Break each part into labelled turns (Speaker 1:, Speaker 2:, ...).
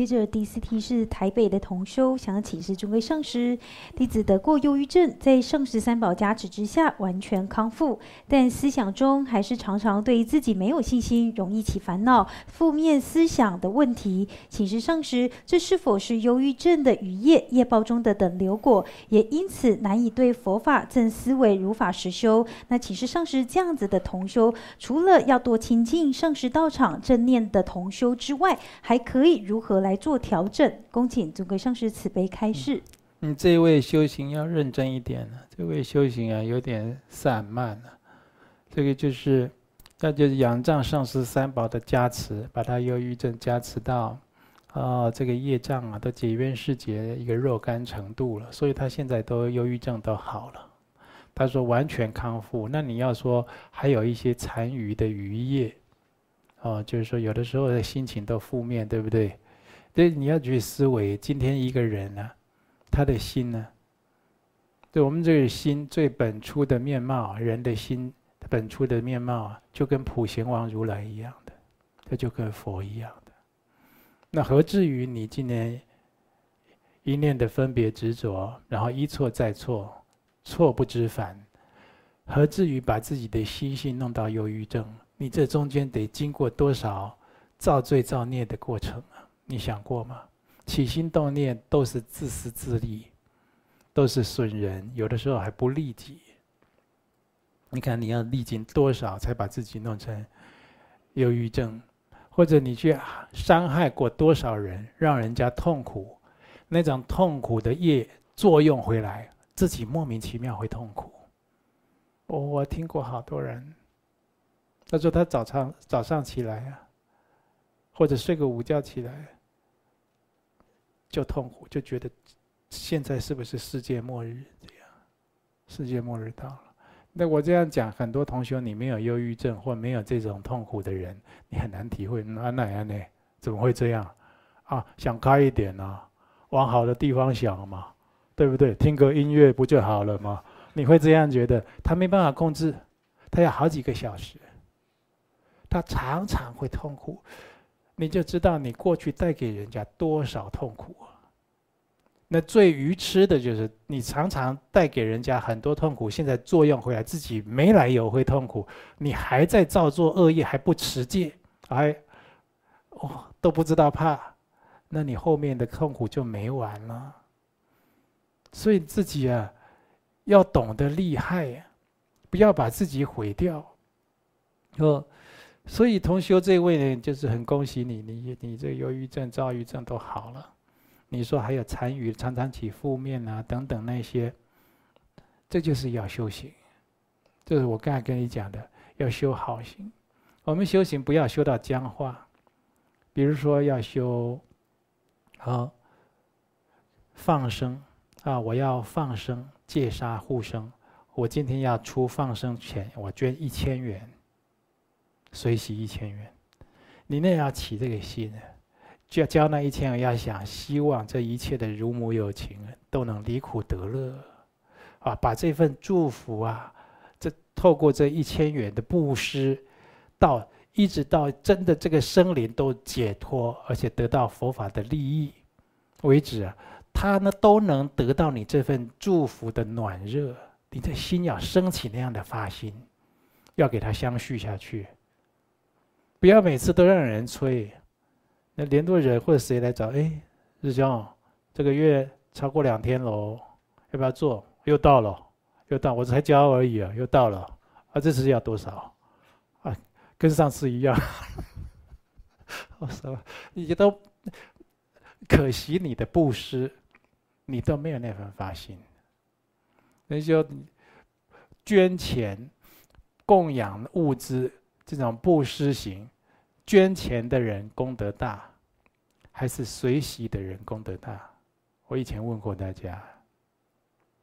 Speaker 1: 接着第四题是台北的同修想请示尊贵上师，弟子得过忧郁症，在上师三宝加持之下完全康复，但思想中还是常常对自己没有信心，容易起烦恼、负面思想的问题。请示上师，这是否是忧郁症的余业业报中的等流果？也因此难以对佛法正思维如法实修。那请示上师，这样子的同修，除了要多亲近上师道场正念的同修之外，还可以如何来来做调整？恭请尊贵上师慈悲开示。
Speaker 2: 你这位修行要认真一点了，这位修行啊有点散漫了。这个就是，那就是仰仗上师三宝的加持，把他忧郁症加持到，啊，这个业障啊都解冤释结一个若干程度了，所以他现在都忧郁症都好了。他说完全康复，那你要说还有一些残余的余业。哦，就是说，有的时候的心情都负面，对不对？对，你要去思维，今天一个人呢、啊，他的心呢，对我们这个心最本初的面貌，人的心本初的面貌啊，就跟普贤王如来一样的，他就跟佛一样的。那何至于你今年一念的分别执着，然后一错再错，错不知返，何至于把自己的心性弄到忧郁症？你这中间得经过多少造罪造孽的过程啊？你想过吗？起心动念都是自私自利，都是损人，有的时候还不利己。你看你要历经多少才把自己弄成忧郁症，或者你去伤害过多少人，让人家痛苦，那种痛苦的业作用回来，自己莫名其妙会痛苦。我我听过好多人。他说：“他早上早上起来啊，或者睡个午觉起来，就痛苦，就觉得现在是不是世界末日这样？世界末日到了。那我这样讲，很多同学你没有忧郁症或没有这种痛苦的人，你很难体会。那那样呢？怎么会这样？啊，想开一点啊，往好的地方想嘛，对不对？听个音乐不就好了吗？你会这样觉得？他没办法控制，他要好几个小时。”他常常会痛苦，你就知道你过去带给人家多少痛苦啊。那最愚痴的就是你常常带给人家很多痛苦，现在作用回来，自己没来由会痛苦，你还在造作恶业，还不持戒，还哦都不知道怕，那你后面的痛苦就没完了。所以自己啊，要懂得厉害呀，不要把自己毁掉，哦。所以同修这位呢，就是很恭喜你，你你这忧郁症、躁郁症都好了。你说还有残余，常常起负面啊等等那些，这就是要修行。这是我刚才跟你讲的，要修好行。我们修行不要修到僵化，比如说要修好放生啊，我要放生戒杀护生，我今天要出放生钱，我捐一千元。随喜一千元，你那要起这个心，就要交那一千元，要想希望这一切的如母有情都能离苦得乐，啊，把这份祝福啊，这透过这一千元的布施，到一直到真的这个生灵都解脱，而且得到佛法的利益为止啊，他呢都能得到你这份祝福的暖热，你的心要升起那样的发心，要给他相续下去。不要每次都让人催，那联络人或者谁来找？哎，师兄，这个月超过两天喽，要不要做？又到了，又到，我才交而已啊，又到了，啊，这次要多少？啊，跟上次一样。我说，你都可惜你的布施，你都没有那份发心。那就捐钱、供养物资。这种布施行，捐钱的人功德大，还是随喜的人功德大？我以前问过大家，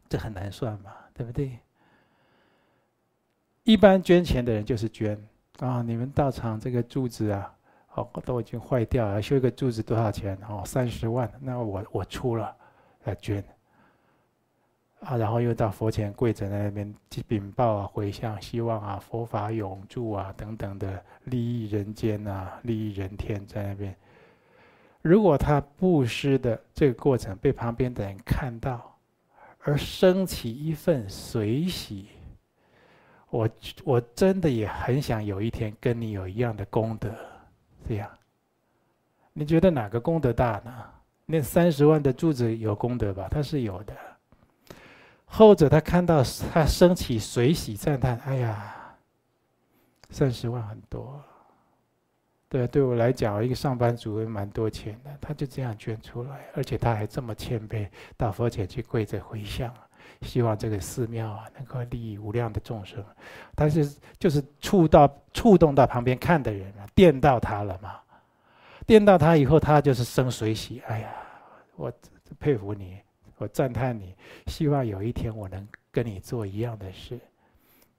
Speaker 2: 这很难算嘛，对不对？一般捐钱的人就是捐啊、你们道场这个柱子啊，哦，都已经坏掉了，修一个柱子多少钱？哦，三十万，那我我出了来捐。啊，然后又到佛前跪着在那边去禀报啊，回向，希望啊佛法永驻啊等等的利益人间啊，利益人天在那边。如果他布施的这个过程被旁边的人看到，而升起一份随喜，我我真的也很想有一天跟你有一样的功德，这样。你觉得哪个功德大呢？那三十万的柱子有功德吧？它是有的。后者他看到他升起随喜赞叹，哎呀，三十万很多。对，对我来讲，一个上班族也蛮多钱的，他就这样捐出来，而且他还这么谦卑，到佛前去跪着回向，希望这个寺庙啊能够利益无量的众生。他是就是触到触动到旁边看的人啊，电到他了嘛，电到他以后，他就是生随喜。哎呀，我佩服你，我赞叹你，希望有一天我能跟你做一样的事，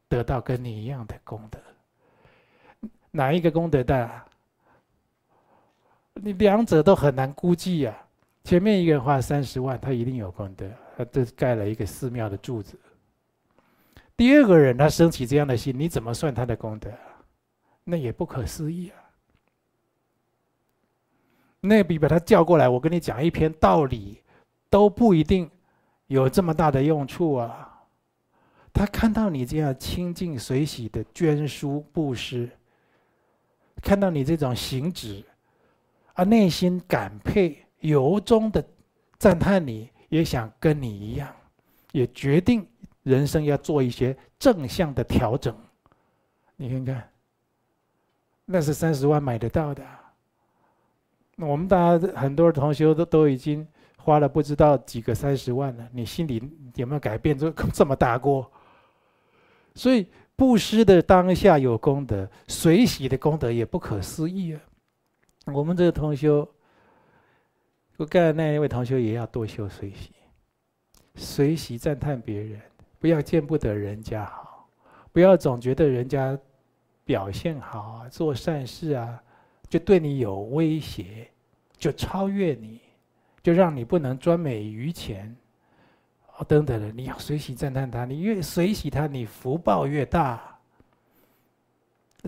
Speaker 2: 得到跟你一样的功德。哪一个功德大？你两者都很难估计呀。前面一个人花三十万，他一定有功德，他这盖了一个寺庙的柱子。第二个人他升起这样的心，你怎么算他的功德？那也不可思议啊。那比把他叫过来，我跟你讲一篇道理，都不一定有这么大的用处啊。他看到你这样清净随喜的捐书布施，看到你这种行止。他内心感佩，由衷的赞叹你，也想跟你一样，也决定人生要做一些正向的调整。你看看，那是三十万买得到的。我们大家很多同学都都已经花了不知道几个三十万了，你心里有没有改变？这 这么大过？所以布施的当下有功德，随喜的功德也不可思议啊。我们这个同修，我盖那一位同修也要多修随喜，随喜赞叹别人，不要见不得人家好，不要总觉得人家表现好啊，做善事啊，就对你有威胁，就超越你，就让你不能专美于钱，哦等等的，你要随喜赞叹他，你越随喜他，你福报越大。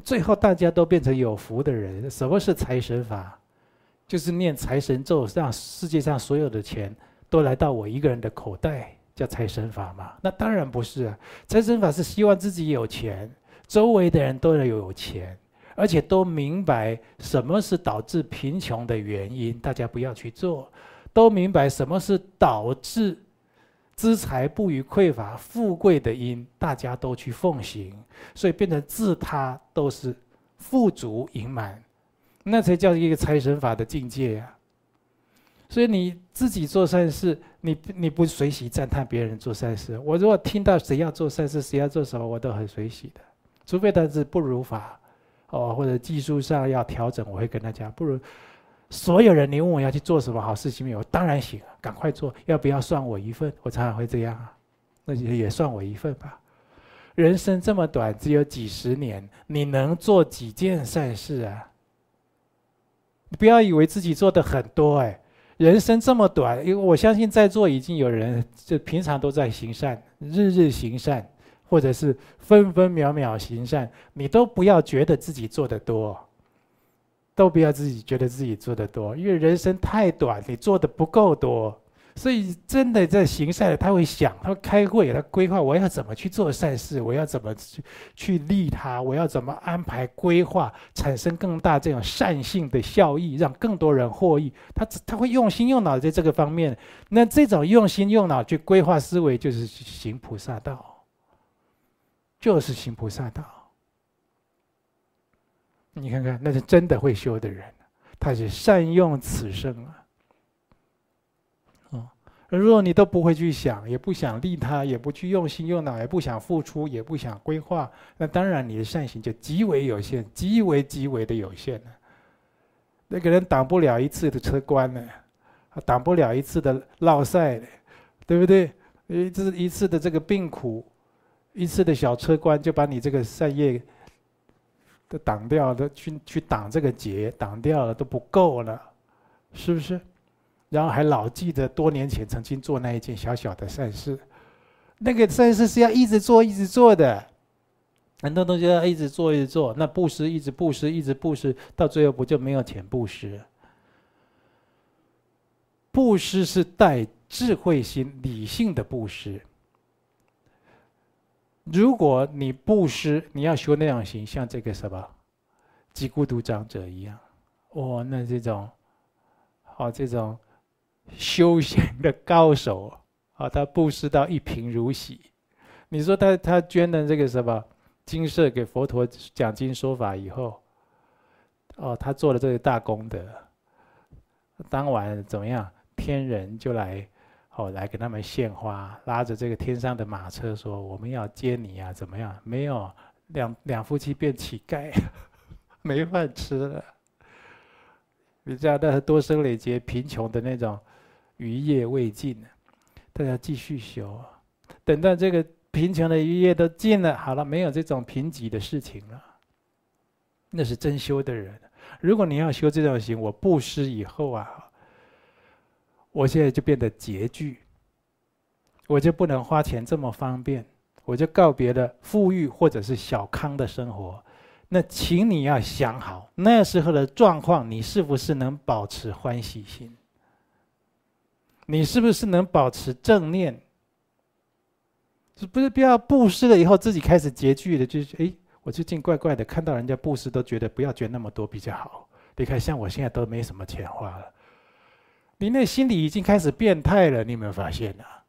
Speaker 2: 最后大家都变成有福的人。什么是财神法？就是念财神咒，让世界上所有的钱都来到我一个人的口袋，叫财神法嘛？那当然不是啊！财神法是希望自己有钱，周围的人都要有钱，而且都明白什么是导致贫穷的原因，大家不要去做；都明白什么是导致。资财不虞匮乏、富贵的因，大家都去奉行，所以变成自他都是富足盈满，那才叫一个财神法的境界呀、啊。所以你自己做善事，你你不随喜赞叹别人做善事。我如果听到谁要做善事，谁要做什么，我都很随喜的，除非他是不如法，哦，或者技术上要调整，我会跟他讲不如。所有人，你问我要去做什么好事情没有？当然行，赶快做。要不要算我一份？我常常会这样啊，那也也算我一份吧。人生这么短，只有几十年，你能做几件善事啊？你不要以为自己做的很多哎，人生这么短，因为我相信在座已经有人就平常都在行善，日日行善，或者是分分秒秒行善，你都不要觉得自己做的多。都不要自己觉得自己做的多，因为人生太短，你做的不够多，所以真的在行善，他会想，他会开会，他规划，我要怎么去做善事，我要怎么去去利他，我要怎么安排规划，产生更大这种善性的效益，让更多人获益。他他会用心用脑在这个方面，那这种用心用脑去规划思维，就是行菩萨道，就是行菩萨道。你看看，那是真的会修的人，他是善用此生啊。哦，如果你都不会去想，也不想利他，也不去用心用脑，也不想付出，也不想规划，那当然你的善行就极为有限，极为极为的有限了。那个人挡不了一次的车关呢，挡不了一次的落赛，对不对？一次一次的这个病苦，一次的小车关，就把你这个善业。都挡掉了，去去挡这个劫，挡掉了都不够了，是不是？然后还老记得多年前曾经做那一件小小的善事，那个善事是要一直做、一直做的，很多东西要一直做、一直做。那布施一直布施、一直布施，到最后不就没有钱布施？布施是带智慧心、理性的布施。如果你布施，你要修那样行，像这个什么，给孤独长者一样，哇，那这种，好这种修行的高手啊，他布施到一贫如洗。你说他他捐的这个什么金舍给佛陀讲经说法以后，哦，他做了这个大功德，当晚怎么样？天人就来。哦，来给他们献花，拉着这个天上的马车说：“我们要接你啊，怎么样？”没有，两两夫妻变乞丐，没饭吃了。你知道，那是多生累劫贫穷的那种余业未尽，大家继续修。等到这个贫穷的余业都尽了，好了，没有这种贫瘠的事情了。那是真修的人。如果你要修这种行，我布施以后啊。我现在就变得拮据，我就不能花钱这么方便，我就告别了富裕或者是小康的生活。那请你要想好，那时候的状况，你是不是能保持欢喜心？你是不是能保持正念？是不是不要布施了以后自己开始拮据的，就是哎，我最近怪怪的，看到人家布施都觉得不要捐那么多比较好。你看，像我现在都没什么钱花了。你那心里已经开始变态了，你有没有发现呢、啊？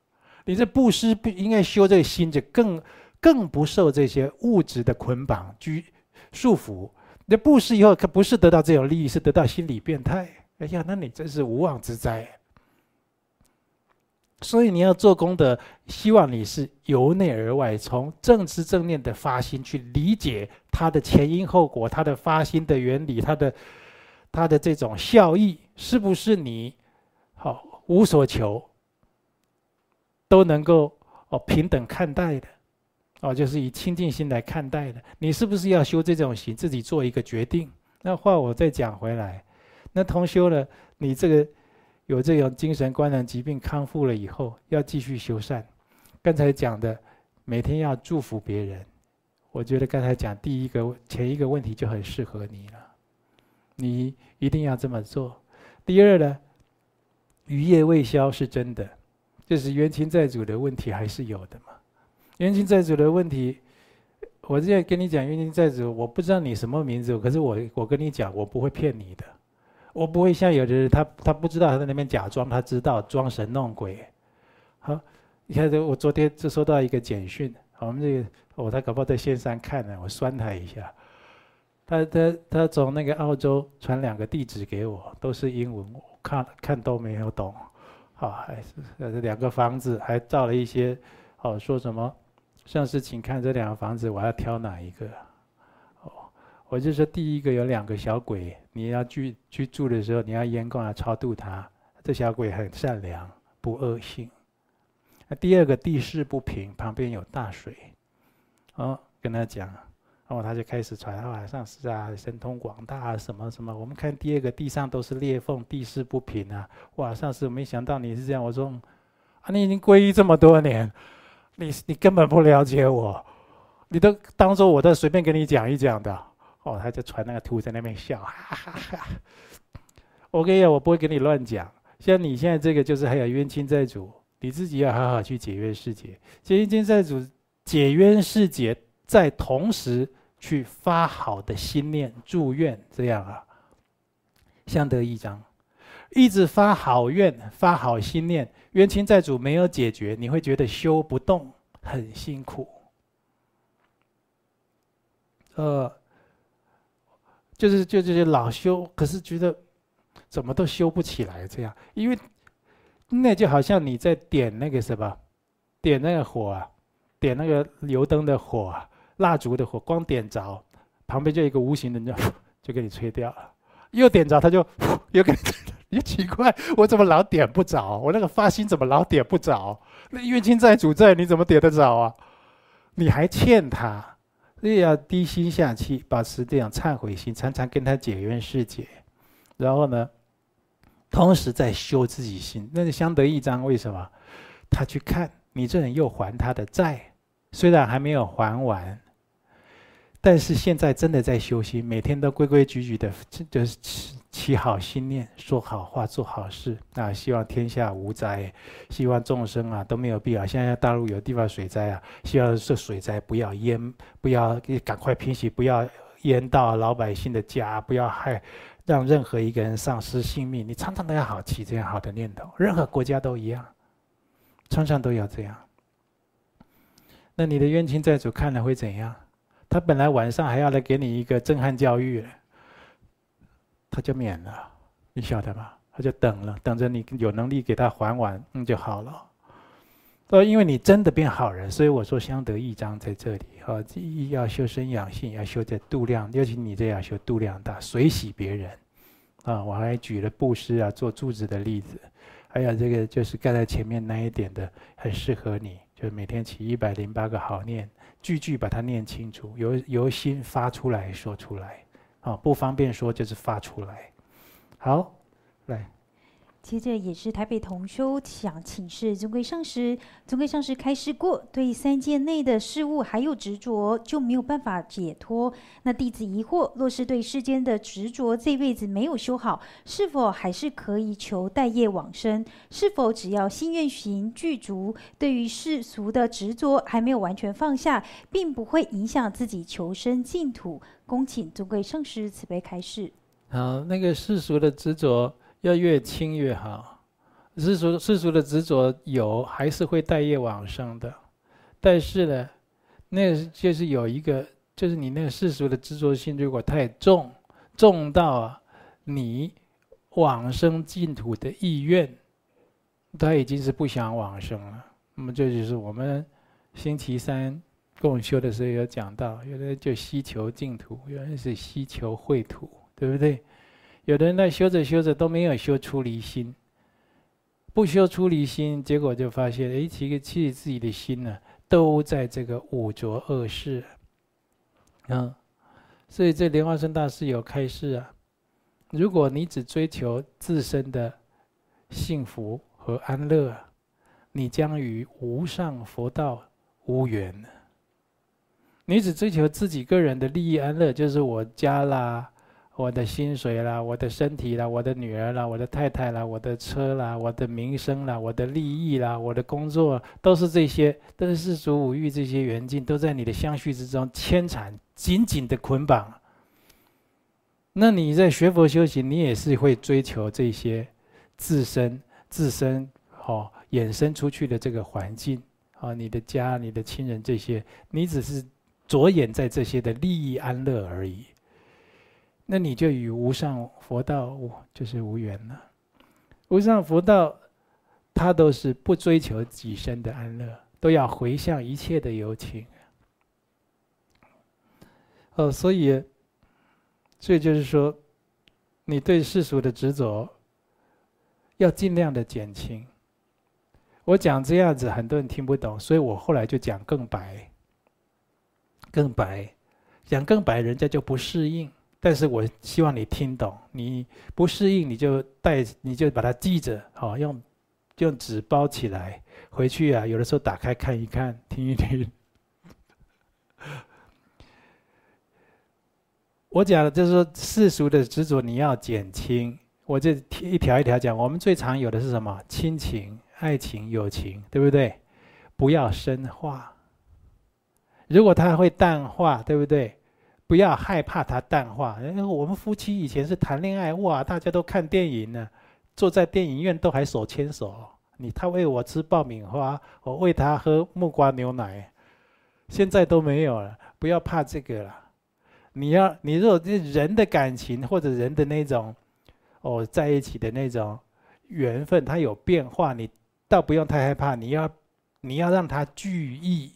Speaker 2: 你这布施不应该修这个心，就更更不受这些物质的捆绑、拘束缚。那布施以后，可不是得到这种利益，是得到心理变态。哎呀，那你真是无妄之灾。所以你要做功德，希望你是由内而外，从正知正念的发心去理解它的前因后果，它的发心的原理，它的它的这种效益，是不是你？好，无所求，都能够哦平等看待的，哦就是以清净心来看待的。你是不是要修这种行，自己做一个决定？那话我再讲回来，那同修了，你这个有这种精神官能疾病康复了以后，要继续修善。刚才讲的，每天要祝福别人，我觉得刚才讲第一个前一个问题就很适合你了，你一定要这么做。第二呢？余业未消是真的，就是冤亲债主的问题还是有的嘛。冤亲债主的问题，我现在跟你讲冤亲债主，我不知道你什么名字，可是我我跟你讲，我不会骗你的，我不会像有的人他他不知道他在那边假装他知道装神弄鬼。好，你看这我昨天就收到一个简讯，我们这个哦他搞不好在线上看呢，我酸他一下。他他他从那个澳洲传两个地址给我，都是英文。我看看都没有懂，好，还是呃这两个房子还造了一些，哦说什么，上师请看这两个房子，我要挑哪一个？哦，我就说第一个有两个小鬼，你要去去住的时候，你要严公来超度他，这小鬼很善良，不恶性。那第二个地势不平，旁边有大水，哦，跟他讲。然后他就开始传啊，上师啊，神通广大啊，什么什么。我们看第二个地上都是裂缝，地势不平啊。哇，上师，我没想到你是这样。我说，啊，你已经皈依这么多年，你你根本不了解我，你都当做我在随便跟你讲一讲的。哦，他就传那个图在那边笑，哈 哈哈。我跟你讲，我不会跟你乱讲。像你现在这个，就是还有冤亲债主，你自己要好好去解冤释结。解冤亲债主，解冤释结，在同时。去发好的心念，祝愿这样啊，相得益彰。一直发好愿，发好心念，冤亲债主没有解决，你会觉得修不动，很辛苦。呃，就是就就是老修，可是觉得怎么都修不起来，这样，因为那就好像你在点那个什么，点那个火啊，点那个油灯的火啊。蜡烛的火光点着，旁边就一个无形的就就给你吹掉了，又点着他就 又给你。你奇怪，我怎么老点不着？我那个发心怎么老点不着？那冤亲债主在，你怎么点得着啊？你还欠他，所以要低心下气，保持这样忏悔心，常常跟他解冤释结。然后呢，同时在修自己心，那是相得益彰。为什么？他去看你这人又还他的债，虽然还没有还完。但是现在真的在修心，每天都规规矩矩的，就是起起好心念，说好话，做好事啊！希望天下无灾，希望众生啊都没有必要。现在大陆有地方水灾啊，希望这水灾不要淹，不要赶快平息，不要淹到老百姓的家，不要害让任何一个人丧失性命。你常常都要好起这样好的念头，任何国家都一样，常常都要这样。那你的冤亲债主看了会怎样？他本来晚上还要来给你一个震撼教育，他就免了，你晓得吗？他就等了，等着你有能力给他还完，嗯就好了。呃，因为你真的变好人，所以我说相得益彰在这里啊。一要修身养性，要修在度量，尤其你这样修度量大，随喜别人啊。我还举了布施啊，做柱子的例子，还有这个就是盖在前面那一点的，很适合你，就是每天起一百零八个好念。句句把它念清楚，由由心发出来说出来，啊，不方便说就是发出来。好，来。
Speaker 1: 接着也是台北同修想请示尊贵上师，尊贵上师开示过，对三界内的事物还有执着，就没有办法解脱。那弟子疑惑，若是对世间的执着这辈子没有修好，是否还是可以求待业往生？是否只要心愿行具足，对于世俗的执着还没有完全放下，并不会影响自己求生净土？恭请尊贵上师慈悲开示。
Speaker 2: 好，那个世俗的执着。要越轻越好，世俗世俗的执着有，还是会带业往生的。但是呢，那就是有一个，就是你那个世俗的执着心如果太重，重到啊，你往生净土的意愿，他已经是不想往生了。那么这就是我们星期三共修的时候有讲到，有的人就希求净土，有人是希求秽土，对不对？有的人在修着修着都没有修出离心，不修出离心，结果就发现，哎，其实其实自己的心呢，都在这个五浊恶世，啊，所以这莲花生大师有开示啊，如果你只追求自身的幸福和安乐，你将与无上佛道无缘。你只追求自己个人的利益安乐，就是我家啦。我的薪水啦，我的身体啦，我的女儿啦，我的太太啦，我的车啦，我的名声啦，我的利益啦，我的工作，都是这些，都是世俗五欲这些缘境，都在你的相续之中牵缠，紧紧的捆绑。那你在学佛修行，你也是会追求这些自身、自身哦衍生出去的这个环境啊，你的家、你的亲人这些，你只是着眼在这些的利益安乐而已。那你就与无上佛道就是无缘了。无上佛道，他都是不追求己身的安乐，都要回向一切的有情。哦，所以，这就是说，你对世俗的执着，要尽量的减轻。我讲这样子，很多人听不懂，所以我后来就讲更白，更白，讲更白，人家就不适应。但是我希望你听懂，你不适应你就带，你就把它记着，好用，用纸包起来，回去啊，有的时候打开看一看，听一听。我讲的就是说世俗的执着你要减轻，我这一条一条讲。我们最常有的是什么？亲情、爱情、友情，对不对？不要深化。如果它会淡化，对不对？不要害怕它淡化。我们夫妻以前是谈恋爱，哇，大家都看电影呢，坐在电影院都还手牵手。你他喂我吃爆米花，我喂他喝木瓜牛奶。现在都没有了，不要怕这个了。你要，你如果这人的感情或者人的那种，哦，在一起的那种缘分，它有变化，你倒不用太害怕。你要，你要让它聚意，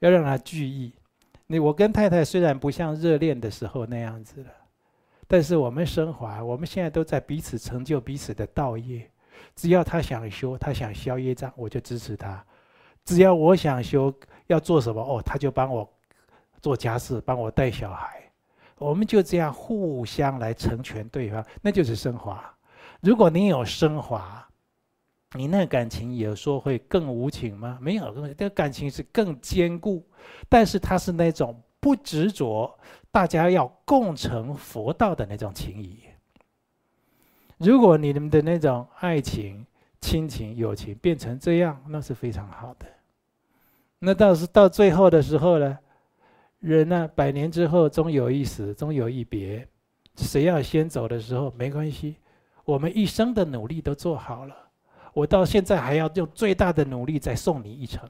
Speaker 2: 要让它聚意。你我跟太太虽然不像热恋的时候那样子了，但是我们升华，我们现在都在彼此成就彼此的道业。只要他想修，他想消业障，我就支持他；只要我想修，要做什么哦，他就帮我做家事，帮我带小孩。我们就这样互相来成全对方，那就是升华。如果你有升华，你那感情有说会更无情吗？没有，这个感情是更坚固，但是它是那种不执着，大家要共成佛道的那种情谊。如果你们的那种爱情、亲情、友情变成这样，那是非常好的。那到是到最后的时候呢，人呢，百年之后终有一死，终有一别。谁要先走的时候没关系，我们一生的努力都做好了。我到现在还要用最大的努力再送你一程。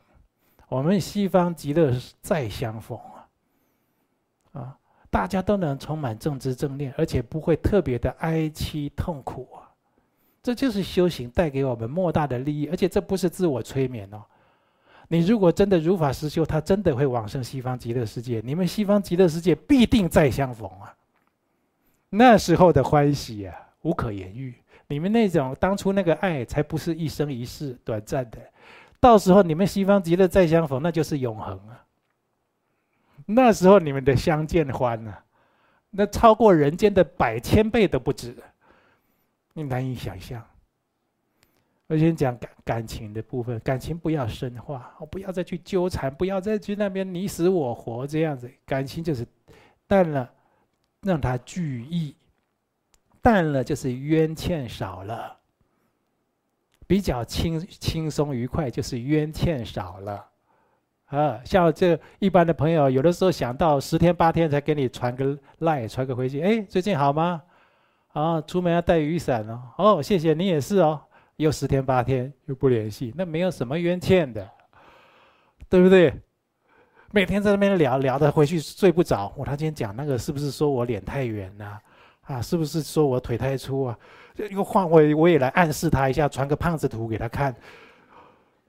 Speaker 2: 我们西方极乐再相逢啊！啊。大家都能充满正知正念，而且不会特别的哀戚痛苦啊！这就是修行带给我们莫大的利益，而且这不是自我催眠哦。你如果真的如法实修，他真的会往生西方极乐世界。你们西方极乐世界必定再相逢啊！那时候的欢喜啊，无可言喻。你们那种当初那个爱，才不是一生一世短暂的。到时候你们西方极乐再相逢，那就是永恒啊！那时候你们的相见欢呢、啊，那超过人间的百千倍都不止，你难以想象。我先讲感感情的部分，感情不要深化，我不要再去纠缠，不要再去那边你死我活这样子。感情就是淡了，让它聚义，淡了就是冤欠少了，比较轻轻松愉快就是冤欠少了。啊，像这一般的朋友，有的时候想到十天八天才给你传个赖，传个回信，哎，最近好吗？啊，出门要带雨伞哦。哦，谢谢你也是哦。又十天八天又不联系，那没有什么冤欠的，对不对？每天在那边聊聊的，回去睡不着。我他今天讲那个，是不是说我脸太圆呐？啊，啊是不是说我腿太粗啊？又换我，我也来暗示他一下，传个胖子图给他看。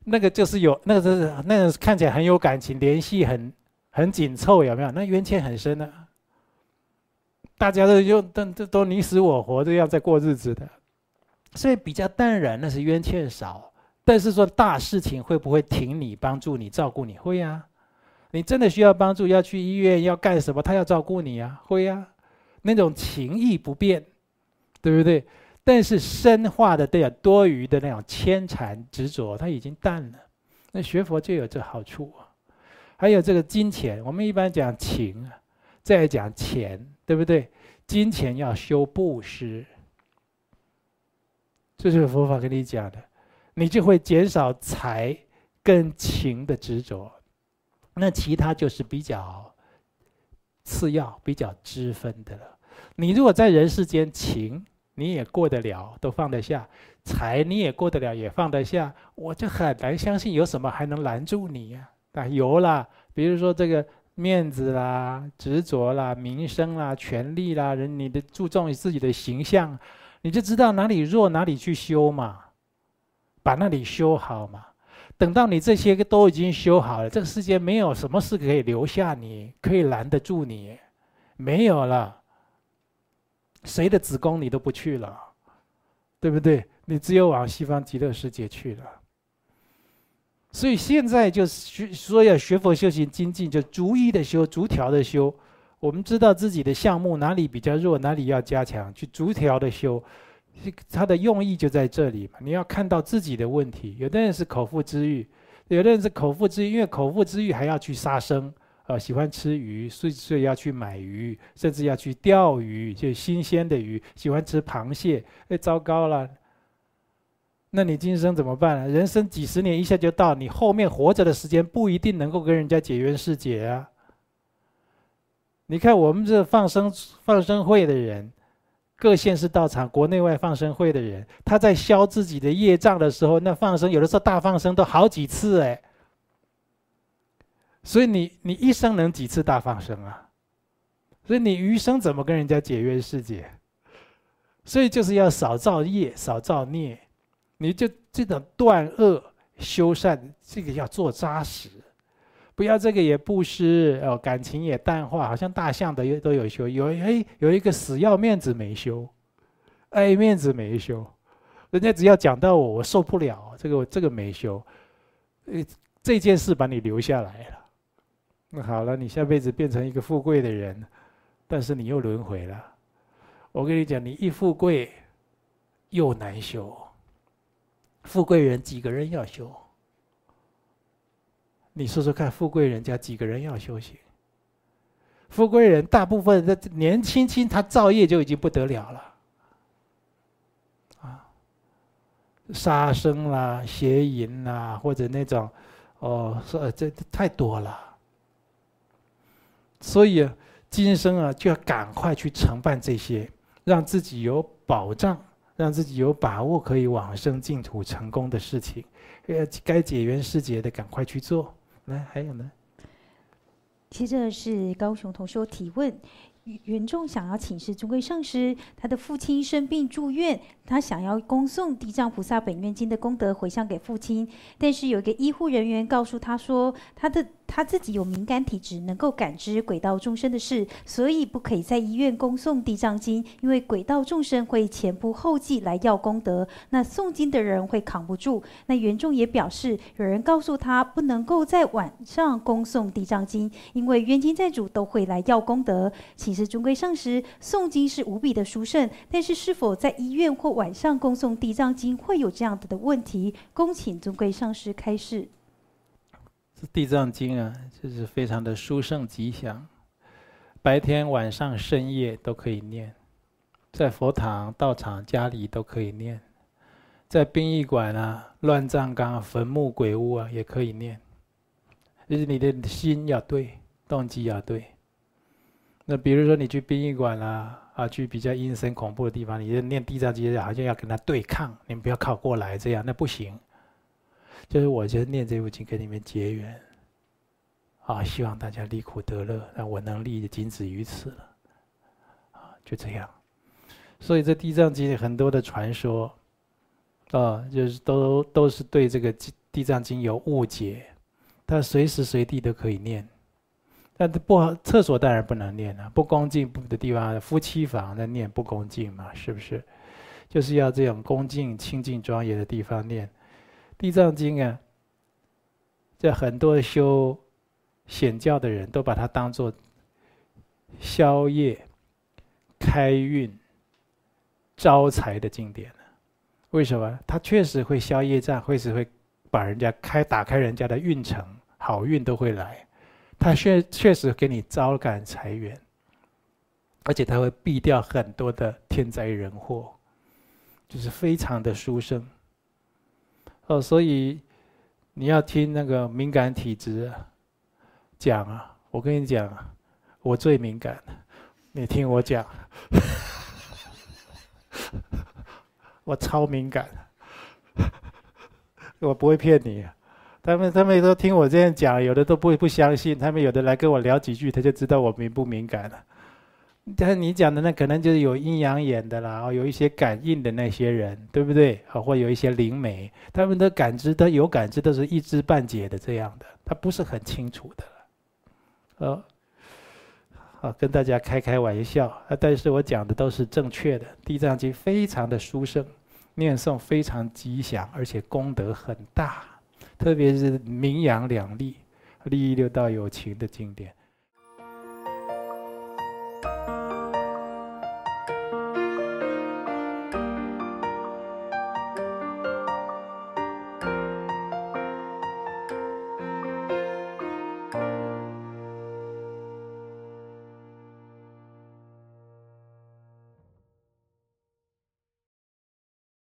Speaker 2: 那个就是有，那个是那个看起来很有感情，联系很很紧凑，有没有？那冤欠很深啊！大家都用都都都你死我活这样在过日子的，所以比较淡然，那是冤欠少。但是说大事情会不会挺你、帮助你、照顾你？会呀、啊！你真的需要帮助，要去医院要干什么？他要照顾你呀、啊，会呀、啊！那种情义不变，对不对？但是深化的这样多余的那种牵缠执着，它已经淡了。那学佛就有这好处。还有这个金钱，我们一般讲情啊，再讲钱，对不对？金钱要修布施，这是佛法跟你讲的，你就会减少财跟情的执着。那其他就是比较次要、比较支分的了。你如果在人世间情，你也过得了，都放得下；财你也过得了，也放得下。我就很难相信有什么还能拦住你呀？啊，有啦，比如说这个面子啦、执着啦、名声啦、权力啦，人你的注重自己的形象，你就知道哪里弱，哪里去修嘛，把那里修好嘛。等到你这些都已经修好了，这个世界没有什么事可以留下你，可以拦得住你，没有了。谁的子宫你都不去了，对不对？你只有往西方极乐世界去了。所以现在就是说要学佛修行精进，就逐一的修，逐条的修。我们知道自己的项目哪里比较弱，哪里要加强，去逐条的修。它的用意就在这里嘛。你要看到自己的问题。有的人是口腹之欲，有的人是口腹之欲，因为口腹之欲还要去杀生。呃，喜欢吃鱼，所以所以要去买鱼，甚至要去钓鱼，就新鲜的鱼。喜欢吃螃蟹，哎，糟糕了！那你今生怎么办呢？人生几十年一下就到，你后面活着的时间不一定能够跟人家解冤释结啊。你看我们这放生放生会的人，各县市道场、国内外放生会的人，他在消自己的业障的时候，那放生有的时候大放生都好几次哎。所以你你一生能几次大放生啊？所以你余生怎么跟人家解冤释结？所以就是要少造业，少造孽，你就这种断恶修善，这个要做扎实，不要这个也布施哦，感情也淡化，好像大象的都有修，有哎有一个死要面子没修，爱面子没修，人家只要讲到我，我受不了，这个我这个没修，呃这件事把你留下来了。那好了，你下辈子变成一个富贵的人，但是你又轮回了。我跟你讲，你一富贵又难修。富贵人几个人要修？你说说看，富贵人家几个人要修行？富贵人大部分的年轻轻，他造业就已经不得了了。啊，杀生啦、邪淫啦，或者那种，哦，说这太多了。所以今生啊，就要赶快去承办这些，让自己有保障，让自己有把握可以往生净土成功的事情。呃，该解缘释结的，赶快去做。来，还有呢？
Speaker 1: 接着是高雄同学提问。袁仲想要请示尊贵上师，他的父亲生病住院，他想要恭送《地藏菩萨本愿经》的功德回向给父亲，但是有一个医护人员告诉他说，他的他自己有敏感体质，能够感知鬼道众生的事，所以不可以在医院恭诵《地藏经》，因为鬼道众生会前仆后继来要功德，那诵经的人会扛不住。那缘众也表示，有人告诉他不能够在晚上恭诵《地藏经》，因为冤亲债主都会来要功德，其实尊贵上师诵经是无比的殊胜，但是是否在医院或晚上恭诵地藏经会有这样子的问题？恭请尊贵上师开示。
Speaker 2: 这地藏经啊，就是非常的殊胜吉祥，白天、晚上、深夜都可以念，在佛堂、道场、家里都可以念，在殡仪馆啊、乱葬岗、坟墓、鬼屋啊也可以念，就是你的心要对，动机要对。那比如说你去殡仪馆啦，啊，去比较阴森恐怖的地方，你就念地藏经，好像要跟他对抗，你不要靠过来，这样那不行。就是我就念这部经跟你们结缘，啊，希望大家离苦得乐，那我能力就仅止于此了，啊，就这样。所以这地藏经很多的传说，啊，就是都都是对这个地藏经有误解，它随时随地都可以念。但不好，厕所当然不能念了，不恭敬的地方，夫妻房那念不恭敬嘛，是不是？就是要这种恭敬、清净、庄严的地方念《地藏经》啊。这很多修显教的人都把它当做消业、开运、招财的经典了。为什么？它确实会消业障，会是会把人家开打开人家的运程，好运都会来。他确确实给你招感财源，而且他会避掉很多的天灾人祸，就是非常的殊胜。哦，所以你要听那个敏感体质讲啊，我跟你讲，我最敏感，你听我讲，我超敏感，我不会骗你。他们他们都听我这样讲，有的都不会不相信。他们有的来跟我聊几句，他就知道我敏不敏感了。但是你讲的那可能就是有阴阳眼的啦，哦，有一些感应的那些人，对不对？啊，或有一些灵媒，他们的感知都有感知，都是一知半解的这样的，他不是很清楚的。呃，好，跟大家开开玩笑啊，但是我讲的都是正确的。地藏经非常的殊胜，念诵非常吉祥，而且功德很大。特别是名扬两利、利益六道有情的经典，